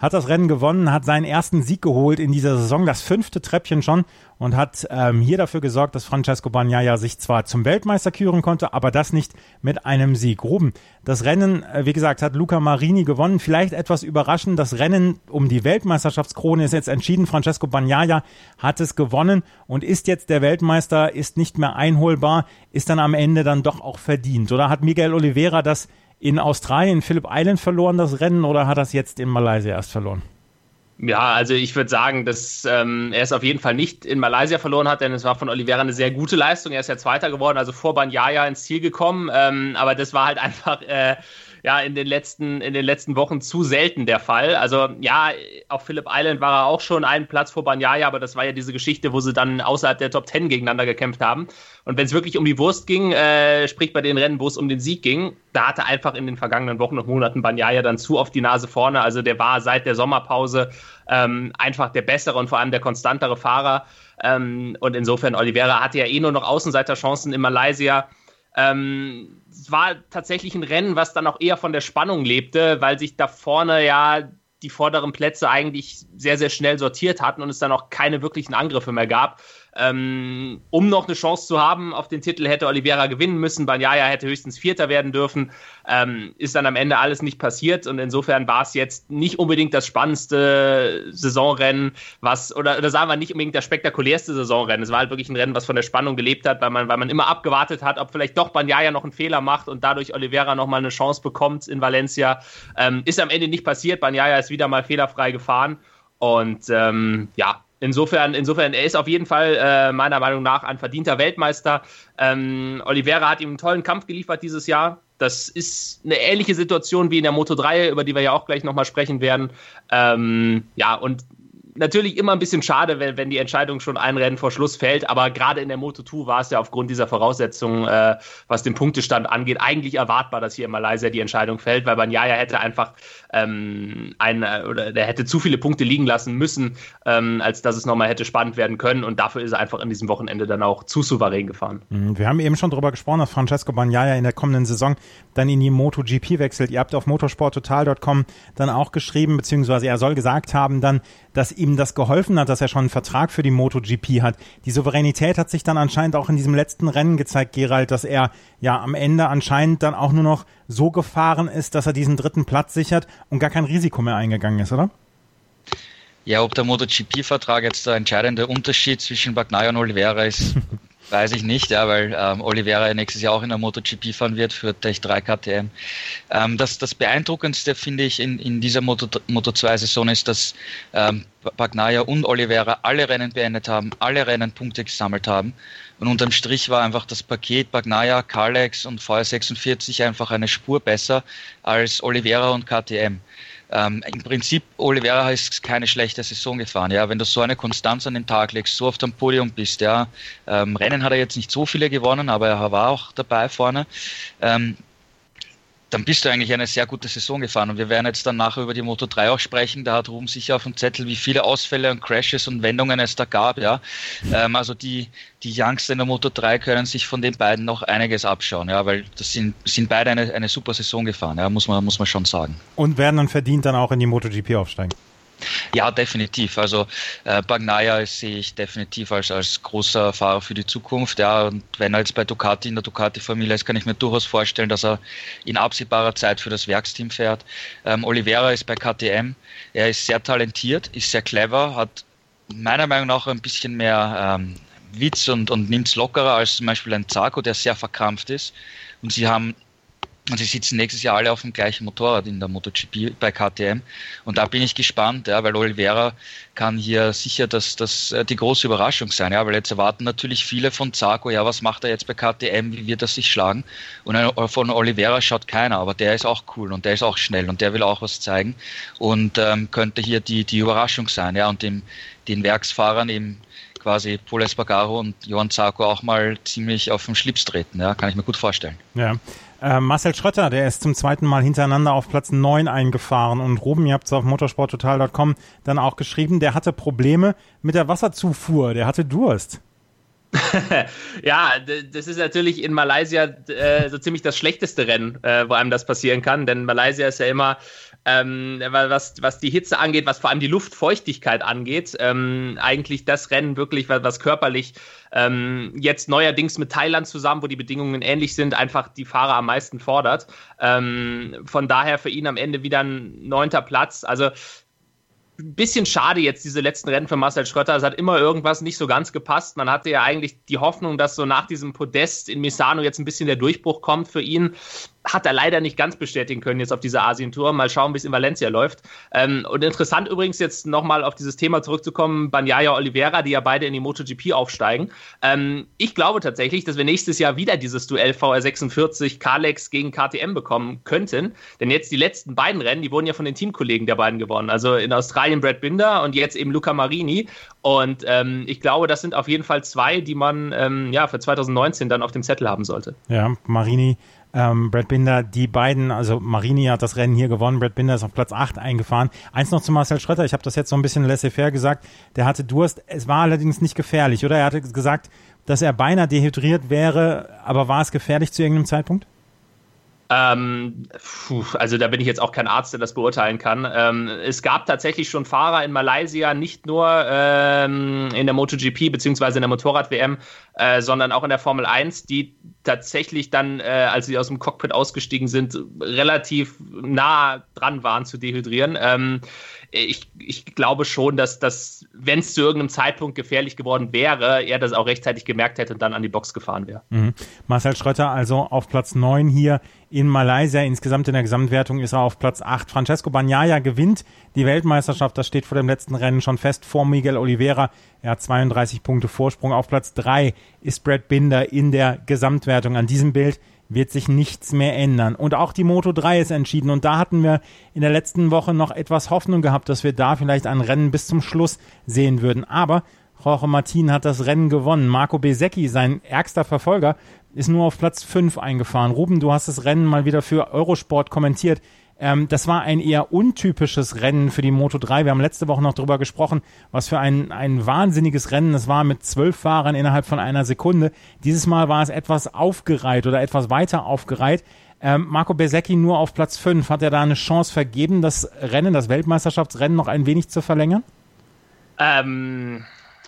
hat das Rennen gewonnen, hat seinen ersten Sieg geholt in dieser Saison, das fünfte Treppchen schon und hat ähm, hier dafür gesorgt, dass Francesco Bagnaia sich zwar zum Weltmeister küren konnte, aber das nicht mit einem Sieg. Ruben, das Rennen, äh, wie gesagt, hat Luca Marini gewonnen. Vielleicht etwas überraschend, das Rennen um die Weltmeisterschaftskrone ist jetzt entschieden. Francesco Bagnaia hat es gewonnen und ist jetzt der Weltmeister, ist nicht mehr einholbar, ist dann am Ende dann doch auch verdient. Oder hat Miguel Oliveira das in Australien Phillip Island verloren, das Rennen, oder hat das jetzt in Malaysia erst verloren? Ja, also ich würde sagen, dass ähm, er es auf jeden Fall nicht in Malaysia verloren hat, denn es war von Oliveira eine sehr gute Leistung. Er ist ja Zweiter geworden, also vor Banyaya ins Ziel gekommen. Ähm, aber das war halt einfach äh, ja in den letzten in den letzten Wochen zu selten der Fall. Also ja, auf Phillip Island war er auch schon einen Platz vor Banyaya, aber das war ja diese Geschichte, wo sie dann außerhalb der Top Ten gegeneinander gekämpft haben. Und wenn es wirklich um die Wurst ging, äh, sprich bei den Rennen, wo es um den Sieg ging, da hatte einfach in den vergangenen Wochen und Monaten Banyaya dann zu oft die Nase vorne. Also der war seit der Sommerpause ähm, einfach der bessere und vor allem der konstantere Fahrer. Ähm, und insofern, Oliveira hatte ja eh nur noch Außenseiterchancen in Malaysia. Ähm, es war tatsächlich ein Rennen, was dann auch eher von der Spannung lebte, weil sich da vorne ja die vorderen Plätze eigentlich sehr, sehr schnell sortiert hatten und es dann auch keine wirklichen Angriffe mehr gab. Ähm, um noch eine Chance zu haben auf den Titel, hätte Oliveira gewinnen müssen. Banyaya hätte höchstens Vierter werden dürfen. Ähm, ist dann am Ende alles nicht passiert und insofern war es jetzt nicht unbedingt das spannendste Saisonrennen, was, oder, oder sagen wir nicht unbedingt das spektakulärste Saisonrennen. Es war halt wirklich ein Rennen, was von der Spannung gelebt hat, weil man, weil man immer abgewartet hat, ob vielleicht doch Banyaya noch einen Fehler macht und dadurch Oliveira nochmal eine Chance bekommt in Valencia. Ähm, ist am Ende nicht passiert. Banyaya ist wieder mal fehlerfrei gefahren. Und ähm, ja, Insofern, insofern, er ist auf jeden Fall äh, meiner Meinung nach ein verdienter Weltmeister. Ähm, Oliveira hat ihm einen tollen Kampf geliefert dieses Jahr. Das ist eine ähnliche Situation wie in der Moto 3, über die wir ja auch gleich nochmal sprechen werden. Ähm, ja, und natürlich immer ein bisschen schade, wenn, wenn die Entscheidung schon ein Rennen vor Schluss fällt, aber gerade in der Moto2 war es ja aufgrund dieser Voraussetzungen, äh, was den Punktestand angeht, eigentlich erwartbar, dass hier in Malaysia die Entscheidung fällt, weil Banyaya hätte einfach ähm, ein, oder der hätte zu viele Punkte liegen lassen müssen, ähm, als dass es nochmal hätte spannend werden können und dafür ist er einfach in diesem Wochenende dann auch zu souverän gefahren. Mhm, wir haben eben schon darüber gesprochen, dass Francesco Banyaya in der kommenden Saison dann in die MotoGP wechselt. Ihr habt auf motorsporttotal.com dann auch geschrieben, beziehungsweise er soll gesagt haben dann, dass ihm das geholfen hat, dass er schon einen Vertrag für die MotoGP hat. Die Souveränität hat sich dann anscheinend auch in diesem letzten Rennen gezeigt, Gerald, dass er ja am Ende anscheinend dann auch nur noch so gefahren ist, dass er diesen dritten Platz sichert und gar kein Risiko mehr eingegangen ist, oder? Ja, ob der MotoGP-Vertrag jetzt der entscheidende Unterschied zwischen Bagnaia und Oliveira ist, Weiß ich nicht, ja, weil ähm, Oliveira nächstes Jahr auch in der MotoGP fahren wird für Tech 3 KTM. Ähm, das, das Beeindruckendste finde ich in, in dieser Moto, Moto 2 Saison ist, dass ähm, Bagnaia und Oliveira alle Rennen beendet haben, alle Rennen Punkte gesammelt haben. Und unterm Strich war einfach das Paket Bagnaia, Kalex und VR46 einfach eine Spur besser als Oliveira und KTM. Ähm, Im Prinzip, Oliveira ist keine schlechte Saison gefahren. Ja, wenn du so eine Konstanz an den Tag legst, so oft am Podium bist, ja, ähm, Rennen hat er jetzt nicht so viele gewonnen, aber er war auch dabei vorne. Ähm, dann bist du eigentlich eine sehr gute Saison gefahren. Und wir werden jetzt dann nachher über die Moto 3 auch sprechen. Da hat Ruben sicher auf dem Zettel, wie viele Ausfälle und Crashes und Wendungen es da gab. Ja. Ähm, also die, die Youngster in der Moto 3 können sich von den beiden noch einiges abschauen, ja, weil das sind, sind beide eine, eine super Saison gefahren, ja, muss man, muss man schon sagen. Und werden dann verdient dann auch in die MotoGP aufsteigen. Ja, definitiv. Also äh, Bagnaia sehe ich definitiv als, als großer Fahrer für die Zukunft. Ja, und wenn er jetzt bei Ducati in der Ducati-Familie ist, kann ich mir durchaus vorstellen, dass er in absehbarer Zeit für das Werksteam fährt. Ähm, Oliveira ist bei KTM. Er ist sehr talentiert, ist sehr clever, hat meiner Meinung nach ein bisschen mehr ähm, Witz und, und nimmt es lockerer als zum Beispiel ein Zarko, der sehr verkrampft ist. Und sie haben und sie sitzen nächstes Jahr alle auf dem gleichen Motorrad in der MotoGP bei KTM. Und da bin ich gespannt, ja, weil Oliveira kann hier sicher das, das, äh, die große Überraschung sein. Ja, weil jetzt erwarten natürlich viele von Zarco, ja, was macht er jetzt bei KTM, wie wird er sich schlagen? Und von Oliveira schaut keiner, aber der ist auch cool und der ist auch schnell und der will auch was zeigen und ähm, könnte hier die, die Überraschung sein. Ja, und dem, den Werksfahrern eben quasi Paul Espargaro und Johann Zarco auch mal ziemlich auf den Schlips treten. Ja, kann ich mir gut vorstellen. Ja. Äh, Marcel Schrötter, der ist zum zweiten Mal hintereinander auf Platz 9 eingefahren. Und Ruben, ihr habt es auf motorsporttotal.com dann auch geschrieben, der hatte Probleme mit der Wasserzufuhr, der hatte Durst. ja, das ist natürlich in Malaysia äh, so ziemlich das schlechteste Rennen, äh, wo einem das passieren kann, denn Malaysia ist ja immer ähm, was, was die Hitze angeht, was vor allem die Luftfeuchtigkeit angeht, ähm, eigentlich das Rennen wirklich, was, was körperlich ähm, jetzt neuerdings mit Thailand zusammen, wo die Bedingungen ähnlich sind, einfach die Fahrer am meisten fordert. Ähm, von daher für ihn am Ende wieder ein neunter Platz. Also bisschen schade jetzt diese letzten Rennen für Marcel Schröter. Es hat immer irgendwas nicht so ganz gepasst. Man hatte ja eigentlich die Hoffnung, dass so nach diesem Podest in Misano jetzt ein bisschen der Durchbruch kommt für ihn. Hat er leider nicht ganz bestätigen können jetzt auf dieser Asien-Tour. Mal schauen, wie es in Valencia läuft. Ähm, und interessant übrigens jetzt nochmal auf dieses Thema zurückzukommen, Banyaya Oliveira, die ja beide in die MotoGP aufsteigen. Ähm, ich glaube tatsächlich, dass wir nächstes Jahr wieder dieses Duell VR46 Kalex gegen KTM bekommen könnten. Denn jetzt die letzten beiden Rennen, die wurden ja von den Teamkollegen der beiden gewonnen. Also in Australien Brad Binder und jetzt eben Luca Marini. Und ähm, ich glaube, das sind auf jeden Fall zwei, die man ähm, ja für 2019 dann auf dem Zettel haben sollte. Ja, Marini ähm, Brad Binder, die beiden, also Marini hat das Rennen hier gewonnen, Brad Binder ist auf Platz 8 eingefahren. Eins noch zu Marcel Schröter, ich habe das jetzt so ein bisschen laissez-faire gesagt, der hatte Durst, es war allerdings nicht gefährlich, oder? Er hatte gesagt, dass er beinahe dehydriert wäre, aber war es gefährlich zu irgendeinem Zeitpunkt? Ähm, puh, also da bin ich jetzt auch kein Arzt, der das beurteilen kann. Ähm, es gab tatsächlich schon Fahrer in Malaysia, nicht nur ähm, in der MotoGP beziehungsweise in der Motorrad-WM, äh, sondern auch in der Formel 1, die tatsächlich dann, äh, als sie aus dem Cockpit ausgestiegen sind, relativ nah dran waren zu dehydrieren. Ähm, ich, ich glaube schon, dass das, wenn es zu irgendeinem Zeitpunkt gefährlich geworden wäre, er das auch rechtzeitig gemerkt hätte und dann an die Box gefahren wäre. Mhm. Marcel Schröter also auf Platz 9 hier in Malaysia. Insgesamt in der Gesamtwertung ist er auf Platz 8. Francesco Bagnaia gewinnt die Weltmeisterschaft. Das steht vor dem letzten Rennen schon fest vor Miguel Oliveira. Er hat 32 Punkte Vorsprung. Auf Platz 3 ist Brad Binder in der Gesamtwertung. An diesem Bild wird sich nichts mehr ändern. Und auch die Moto 3 ist entschieden. Und da hatten wir in der letzten Woche noch etwas Hoffnung gehabt, dass wir da vielleicht ein Rennen bis zum Schluss sehen würden. Aber Jorge Martin hat das Rennen gewonnen. Marco Besecchi, sein ärgster Verfolger, ist nur auf Platz 5 eingefahren. Ruben, du hast das Rennen mal wieder für Eurosport kommentiert. Ähm, das war ein eher untypisches Rennen für die Moto 3. Wir haben letzte Woche noch darüber gesprochen, was für ein, ein wahnsinniges Rennen es war mit zwölf Fahrern innerhalb von einer Sekunde. Dieses Mal war es etwas aufgereiht oder etwas weiter aufgereiht. Ähm, Marco Besecchi nur auf Platz 5. Hat er da eine Chance vergeben, das Rennen, das Weltmeisterschaftsrennen noch ein wenig zu verlängern? Ähm,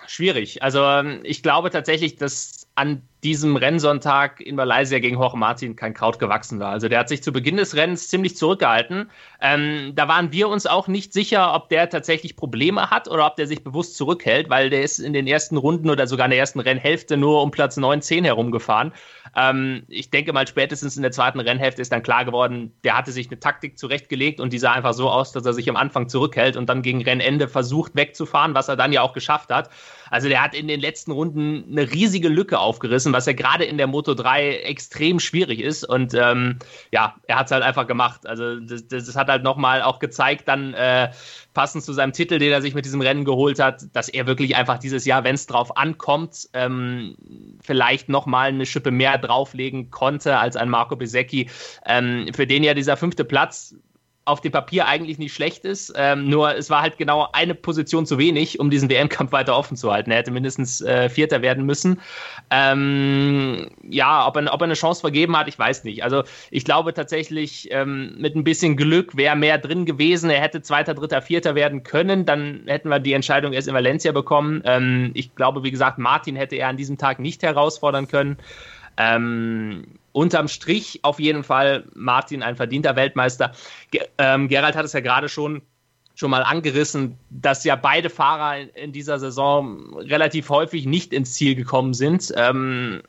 schwierig. Also ähm, ich glaube tatsächlich, dass an diesem Rennsonntag in Malaysia gegen Jorge Martin kein Kraut gewachsen war. Also der hat sich zu Beginn des Rennens ziemlich zurückgehalten. Ähm, da waren wir uns auch nicht sicher, ob der tatsächlich Probleme hat oder ob der sich bewusst zurückhält, weil der ist in den ersten Runden oder sogar in der ersten Rennhälfte nur um Platz 9, 10 herumgefahren. Ähm, ich denke mal, spätestens in der zweiten Rennhälfte ist dann klar geworden, der hatte sich eine Taktik zurechtgelegt und die sah einfach so aus, dass er sich am Anfang zurückhält und dann gegen Rennende versucht wegzufahren, was er dann ja auch geschafft hat. Also der hat in den letzten Runden eine riesige Lücke aufgerissen, was ja gerade in der Moto 3 extrem schwierig ist. Und ähm, ja, er hat es halt einfach gemacht. Also das, das hat halt nochmal auch gezeigt, dann äh, passend zu seinem Titel, den er sich mit diesem Rennen geholt hat, dass er wirklich einfach dieses Jahr, wenn es drauf ankommt, ähm, vielleicht nochmal eine Schippe mehr drauflegen konnte als ein Marco Besecchi, ähm, für den ja dieser fünfte Platz auf dem Papier eigentlich nicht schlecht ist. Ähm, nur es war halt genau eine Position zu wenig, um diesen WM-Kampf weiter offen zu halten. Er hätte mindestens äh, Vierter werden müssen. Ähm, ja, ob er, ob er eine Chance vergeben hat, ich weiß nicht. Also ich glaube tatsächlich, ähm, mit ein bisschen Glück wäre mehr drin gewesen. Er hätte Zweiter, Dritter, Vierter werden können. Dann hätten wir die Entscheidung erst in Valencia bekommen. Ähm, ich glaube, wie gesagt, Martin hätte er an diesem Tag nicht herausfordern können. Ähm, unterm Strich auf jeden Fall Martin ein verdienter Weltmeister. Ge ähm, Gerald hat es ja gerade schon schon mal angerissen, dass ja beide Fahrer in, in, dieser Saison relativ häufig nicht ins Ziel gekommen sind. Ähm,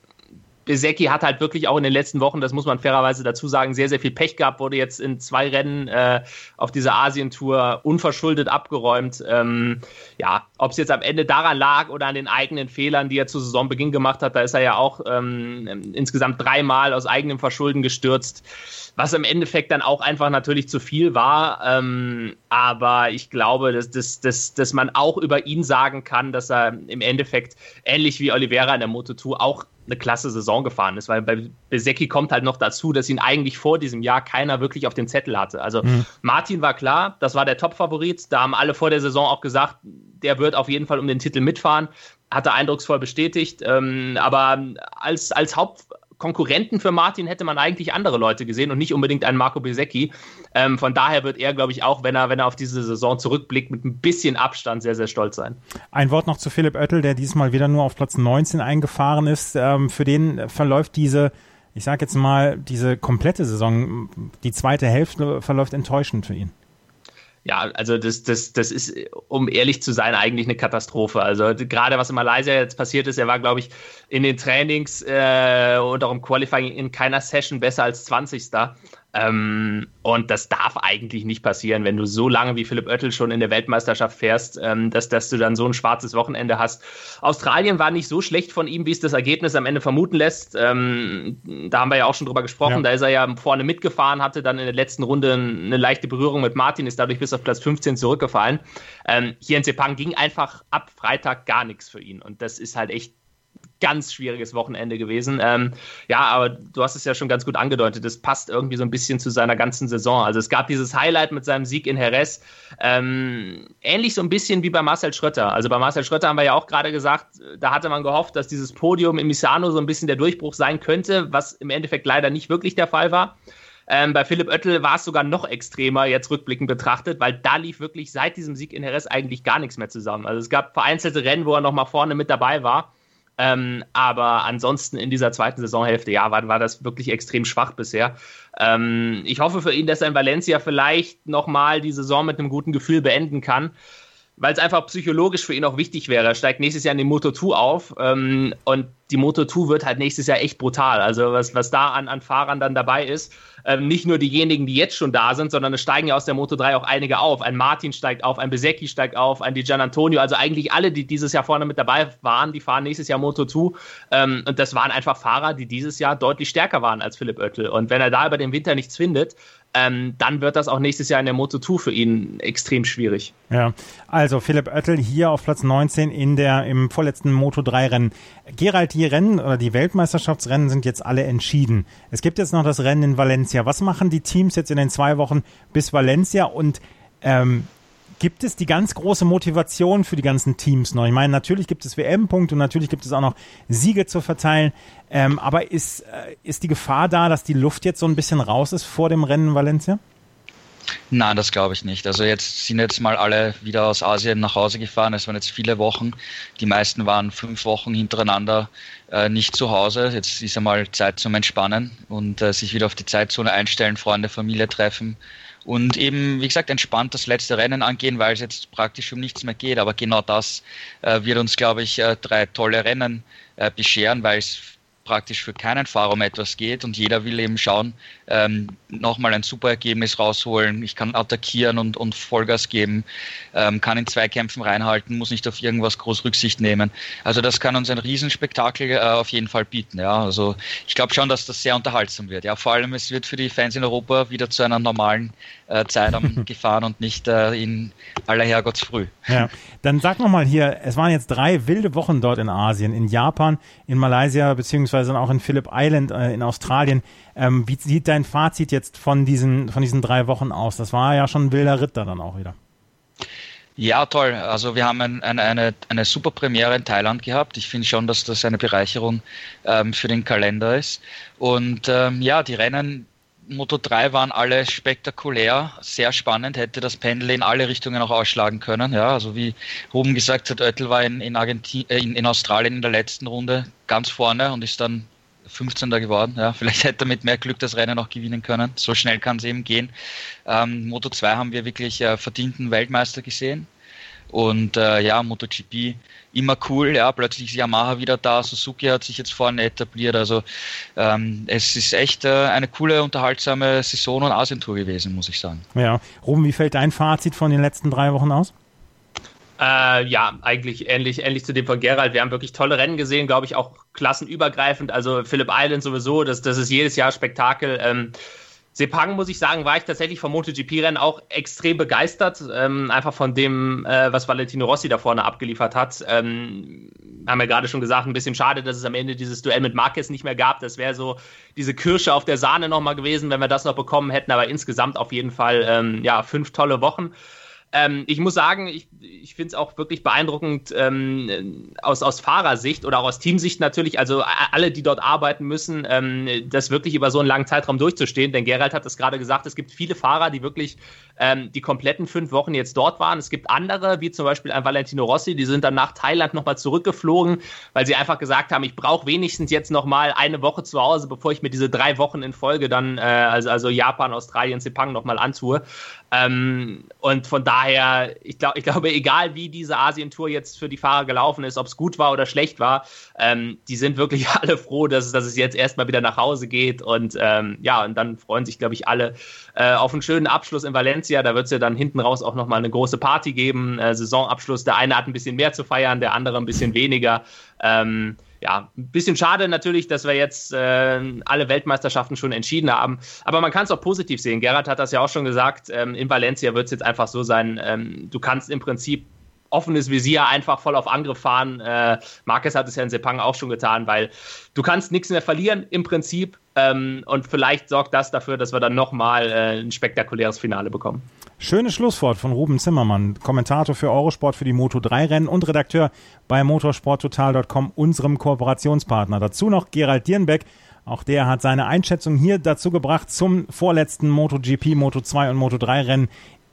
Besecki hat halt wirklich auch in den letzten Wochen, das muss man fairerweise dazu sagen, sehr, sehr viel Pech gehabt, wurde jetzt in zwei Rennen äh, auf dieser Asientour unverschuldet abgeräumt. Ähm, ja, ob es jetzt am Ende daran lag oder an den eigenen Fehlern, die er zu Saisonbeginn gemacht hat, da ist er ja auch ähm, insgesamt dreimal aus eigenem Verschulden gestürzt, was im Endeffekt dann auch einfach natürlich zu viel war. Ähm, aber ich glaube, dass, dass, dass, dass man auch über ihn sagen kann, dass er im Endeffekt ähnlich wie Oliveira in der Moto2 auch eine klasse Saison gefahren ist, weil bei Besecki kommt halt noch dazu, dass ihn eigentlich vor diesem Jahr keiner wirklich auf dem Zettel hatte. Also mhm. Martin war klar, das war der Top-Favorit, da haben alle vor der Saison auch gesagt, der wird auf jeden Fall um den Titel mitfahren, hat er eindrucksvoll bestätigt, ähm, aber als, als Haupt Konkurrenten für Martin hätte man eigentlich andere Leute gesehen und nicht unbedingt einen Marco Besecchi. Ähm, von daher wird er, glaube ich, auch, wenn er, wenn er auf diese Saison zurückblickt, mit ein bisschen Abstand sehr, sehr stolz sein. Ein Wort noch zu Philipp Oettel, der diesmal wieder nur auf Platz 19 eingefahren ist. Ähm, für den verläuft diese, ich sage jetzt mal, diese komplette Saison, die zweite Hälfte verläuft enttäuschend für ihn. Ja, also das, das, das ist, um ehrlich zu sein, eigentlich eine Katastrophe. Also gerade was in Malaysia jetzt passiert ist, er war, glaube ich, in den Trainings äh, und auch im Qualifying in keiner Session besser als 20. Ähm, und das darf eigentlich nicht passieren, wenn du so lange wie Philipp Oettel schon in der Weltmeisterschaft fährst, ähm, dass, dass du dann so ein schwarzes Wochenende hast. Australien war nicht so schlecht von ihm, wie es das Ergebnis am Ende vermuten lässt. Ähm, da haben wir ja auch schon drüber gesprochen. Ja. Da ist er ja vorne mitgefahren, hatte dann in der letzten Runde eine leichte Berührung mit Martin, ist dadurch bis auf Platz 15 zurückgefallen. Ähm, hier in Sepang ging einfach ab Freitag gar nichts für ihn. Und das ist halt echt ganz schwieriges Wochenende gewesen. Ähm, ja, aber du hast es ja schon ganz gut angedeutet. Das passt irgendwie so ein bisschen zu seiner ganzen Saison. Also es gab dieses Highlight mit seinem Sieg in Jerez. Ähm, ähnlich so ein bisschen wie bei Marcel Schröter. Also bei Marcel Schröter haben wir ja auch gerade gesagt, da hatte man gehofft, dass dieses Podium in Misano so ein bisschen der Durchbruch sein könnte, was im Endeffekt leider nicht wirklich der Fall war. Ähm, bei Philipp Oettel war es sogar noch extremer, jetzt rückblickend betrachtet, weil da lief wirklich seit diesem Sieg in Jerez eigentlich gar nichts mehr zusammen. Also es gab vereinzelte Rennen, wo er noch mal vorne mit dabei war. Ähm, aber ansonsten in dieser zweiten Saisonhälfte, ja, war, war das wirklich extrem schwach bisher. Ähm, ich hoffe für ihn, dass er in Valencia vielleicht nochmal die Saison mit einem guten Gefühl beenden kann weil es einfach psychologisch für ihn auch wichtig wäre. Er steigt nächstes Jahr in die Moto 2 auf ähm, und die Moto 2 wird halt nächstes Jahr echt brutal. Also was, was da an, an Fahrern dann dabei ist, ähm, nicht nur diejenigen, die jetzt schon da sind, sondern es steigen ja aus der Moto 3 auch einige auf. Ein Martin steigt auf, ein Besecki steigt auf, ein Di Gian Antonio, also eigentlich alle, die dieses Jahr vorne mit dabei waren, die fahren nächstes Jahr Moto 2 ähm, und das waren einfach Fahrer, die dieses Jahr deutlich stärker waren als Philipp Oettel und wenn er da über den Winter nichts findet, ähm, dann wird das auch nächstes Jahr in der Moto 2 für ihn extrem schwierig. Ja, also Philipp Oettel hier auf Platz 19 in der, im vorletzten Moto 3 Rennen. Gerald, die Rennen oder die Weltmeisterschaftsrennen sind jetzt alle entschieden. Es gibt jetzt noch das Rennen in Valencia. Was machen die Teams jetzt in den zwei Wochen bis Valencia und ähm, gibt es die ganz große Motivation für die ganzen Teams noch? Ich meine, natürlich gibt es WM-Punkte und natürlich gibt es auch noch Siege zu verteilen. Ähm, aber ist, äh, ist die Gefahr da, dass die Luft jetzt so ein bisschen raus ist vor dem Rennen Valencia? Nein, das glaube ich nicht. Also jetzt sind jetzt mal alle wieder aus Asien nach Hause gefahren. Es waren jetzt viele Wochen. Die meisten waren fünf Wochen hintereinander äh, nicht zu Hause. Jetzt ist einmal Zeit zum Entspannen und äh, sich wieder auf die Zeitzone einstellen, Freunde, Familie treffen und eben, wie gesagt, entspannt das letzte Rennen angehen, weil es jetzt praktisch um nichts mehr geht. Aber genau das äh, wird uns, glaube ich, äh, drei tolle Rennen äh, bescheren, weil es praktisch für keinen Fahrer um etwas geht und jeder will eben schauen, ähm, nochmal ein super Ergebnis rausholen. Ich kann attackieren und, und Vollgas geben, ähm, kann in Zweikämpfen reinhalten, muss nicht auf irgendwas groß Rücksicht nehmen. Also das kann uns ein Riesenspektakel äh, auf jeden Fall bieten. Ja, also ich glaube schon, dass das sehr unterhaltsam wird. Ja, vor allem es wird für die Fans in Europa wieder zu einer normalen äh, Zeit am gefahren und nicht äh, in aller Herrgottsfrüh. Ja, dann sag nochmal hier, es waren jetzt drei wilde Wochen dort in Asien, in Japan, in Malaysia beziehungsweise auch in Phillip Island äh, in Australien. Ähm, wie sieht dein Fazit jetzt von diesen, von diesen drei Wochen aus? Das war ja schon ein wilder Ritter dann auch wieder. Ja, toll. Also wir haben ein, ein, eine, eine super Premiere in Thailand gehabt. Ich finde schon, dass das eine Bereicherung ähm, für den Kalender ist. Und ähm, ja, die Rennen Moto 3 waren alle spektakulär, sehr spannend, hätte das Pendel in alle Richtungen auch ausschlagen können. Ja, also wie Ruben gesagt hat, Oettel war in, in, Argentin äh, in, in Australien in der letzten Runde ganz vorne und ist dann 15. geworden. Ja, vielleicht hätte er mit mehr Glück das Rennen noch gewinnen können. So schnell kann es eben gehen. Ähm, Moto 2 haben wir wirklich äh, verdienten Weltmeister gesehen. Und äh, ja, MotoGP immer cool, ja, plötzlich ist Yamaha wieder da, Suzuki hat sich jetzt vorne etabliert, also ähm, es ist echt äh, eine coole, unterhaltsame Saison und Asientour gewesen, muss ich sagen. Ja, Ruben, wie fällt dein Fazit von den letzten drei Wochen aus? Äh, ja, eigentlich ähnlich, ähnlich zu dem von Gerald. Wir haben wirklich tolle Rennen gesehen, glaube ich, auch klassenübergreifend. Also Philipp Island sowieso, das, das ist jedes Jahr Spektakel. Ähm, Sepang, muss ich sagen, war ich tatsächlich vom MotoGP-Rennen auch extrem begeistert. Ähm, einfach von dem, äh, was Valentino Rossi da vorne abgeliefert hat. Ähm, haben wir gerade schon gesagt, ein bisschen schade, dass es am Ende dieses Duell mit Marquez nicht mehr gab. Das wäre so diese Kirsche auf der Sahne nochmal gewesen, wenn wir das noch bekommen hätten. Aber insgesamt auf jeden Fall, ähm, ja, fünf tolle Wochen. Ähm, ich muss sagen, ich, ich finde es auch wirklich beeindruckend ähm, aus, aus Fahrersicht oder auch aus Teamsicht natürlich, also alle, die dort arbeiten müssen, ähm, das wirklich über so einen langen Zeitraum durchzustehen. Denn Gerald hat es gerade gesagt, es gibt viele Fahrer, die wirklich ähm, die kompletten fünf Wochen jetzt dort waren. Es gibt andere, wie zum Beispiel ein Valentino Rossi, die sind dann nach Thailand nochmal zurückgeflogen, weil sie einfach gesagt haben, ich brauche wenigstens jetzt nochmal eine Woche zu Hause, bevor ich mir diese drei Wochen in Folge dann, äh, also, also Japan, Australien, Sepang nochmal antue. Ähm, und von daher, ich, glaub, ich glaube, egal wie diese Asien-Tour jetzt für die Fahrer gelaufen ist, ob es gut war oder schlecht war, ähm, die sind wirklich alle froh, dass, dass es jetzt erstmal wieder nach Hause geht. Und ähm, ja, und dann freuen sich, glaube ich, alle äh, auf einen schönen Abschluss in Valencia. Da wird es ja dann hinten raus auch nochmal eine große Party geben. Äh, Saisonabschluss. Der eine hat ein bisschen mehr zu feiern, der andere ein bisschen weniger. Ähm, ja, ein bisschen schade natürlich, dass wir jetzt äh, alle Weltmeisterschaften schon entschieden haben. Aber man kann es auch positiv sehen. Gerhard hat das ja auch schon gesagt. Ähm, in Valencia wird es jetzt einfach so sein, ähm, du kannst im Prinzip offenes Visier einfach voll auf Angriff fahren. Äh, Marquez hat es ja in Sepang auch schon getan, weil du kannst nichts mehr verlieren im Prinzip. Ähm, und vielleicht sorgt das dafür, dass wir dann nochmal äh, ein spektakuläres Finale bekommen. Schönes Schlusswort von Ruben Zimmermann, Kommentator für Eurosport für die Moto3-Rennen und Redakteur bei motorsporttotal.com, unserem Kooperationspartner. Dazu noch Gerald Dierenbeck. Auch der hat seine Einschätzung hier dazu gebracht zum vorletzten MotoGP, Moto2 und Moto3-Rennen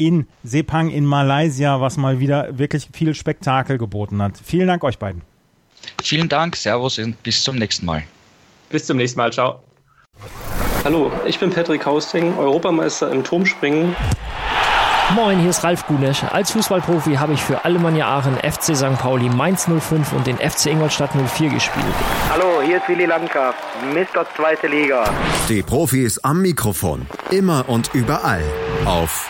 in Sepang in Malaysia, was mal wieder wirklich viel Spektakel geboten hat. Vielen Dank euch beiden. Vielen Dank, Servus und bis zum nächsten Mal. Bis zum nächsten Mal, ciao. Hallo, ich bin Patrick Hausting, Europameister im Turmspringen. Moin, hier ist Ralf Gunesch. Als Fußballprofi habe ich für Alemannia Aachen, FC St. Pauli, Mainz 05 und den FC Ingolstadt 04 gespielt. Hallo, hier ist Willi Landgraf, Mr. Zweite Liga. Die Profis am Mikrofon. Immer und überall. Auf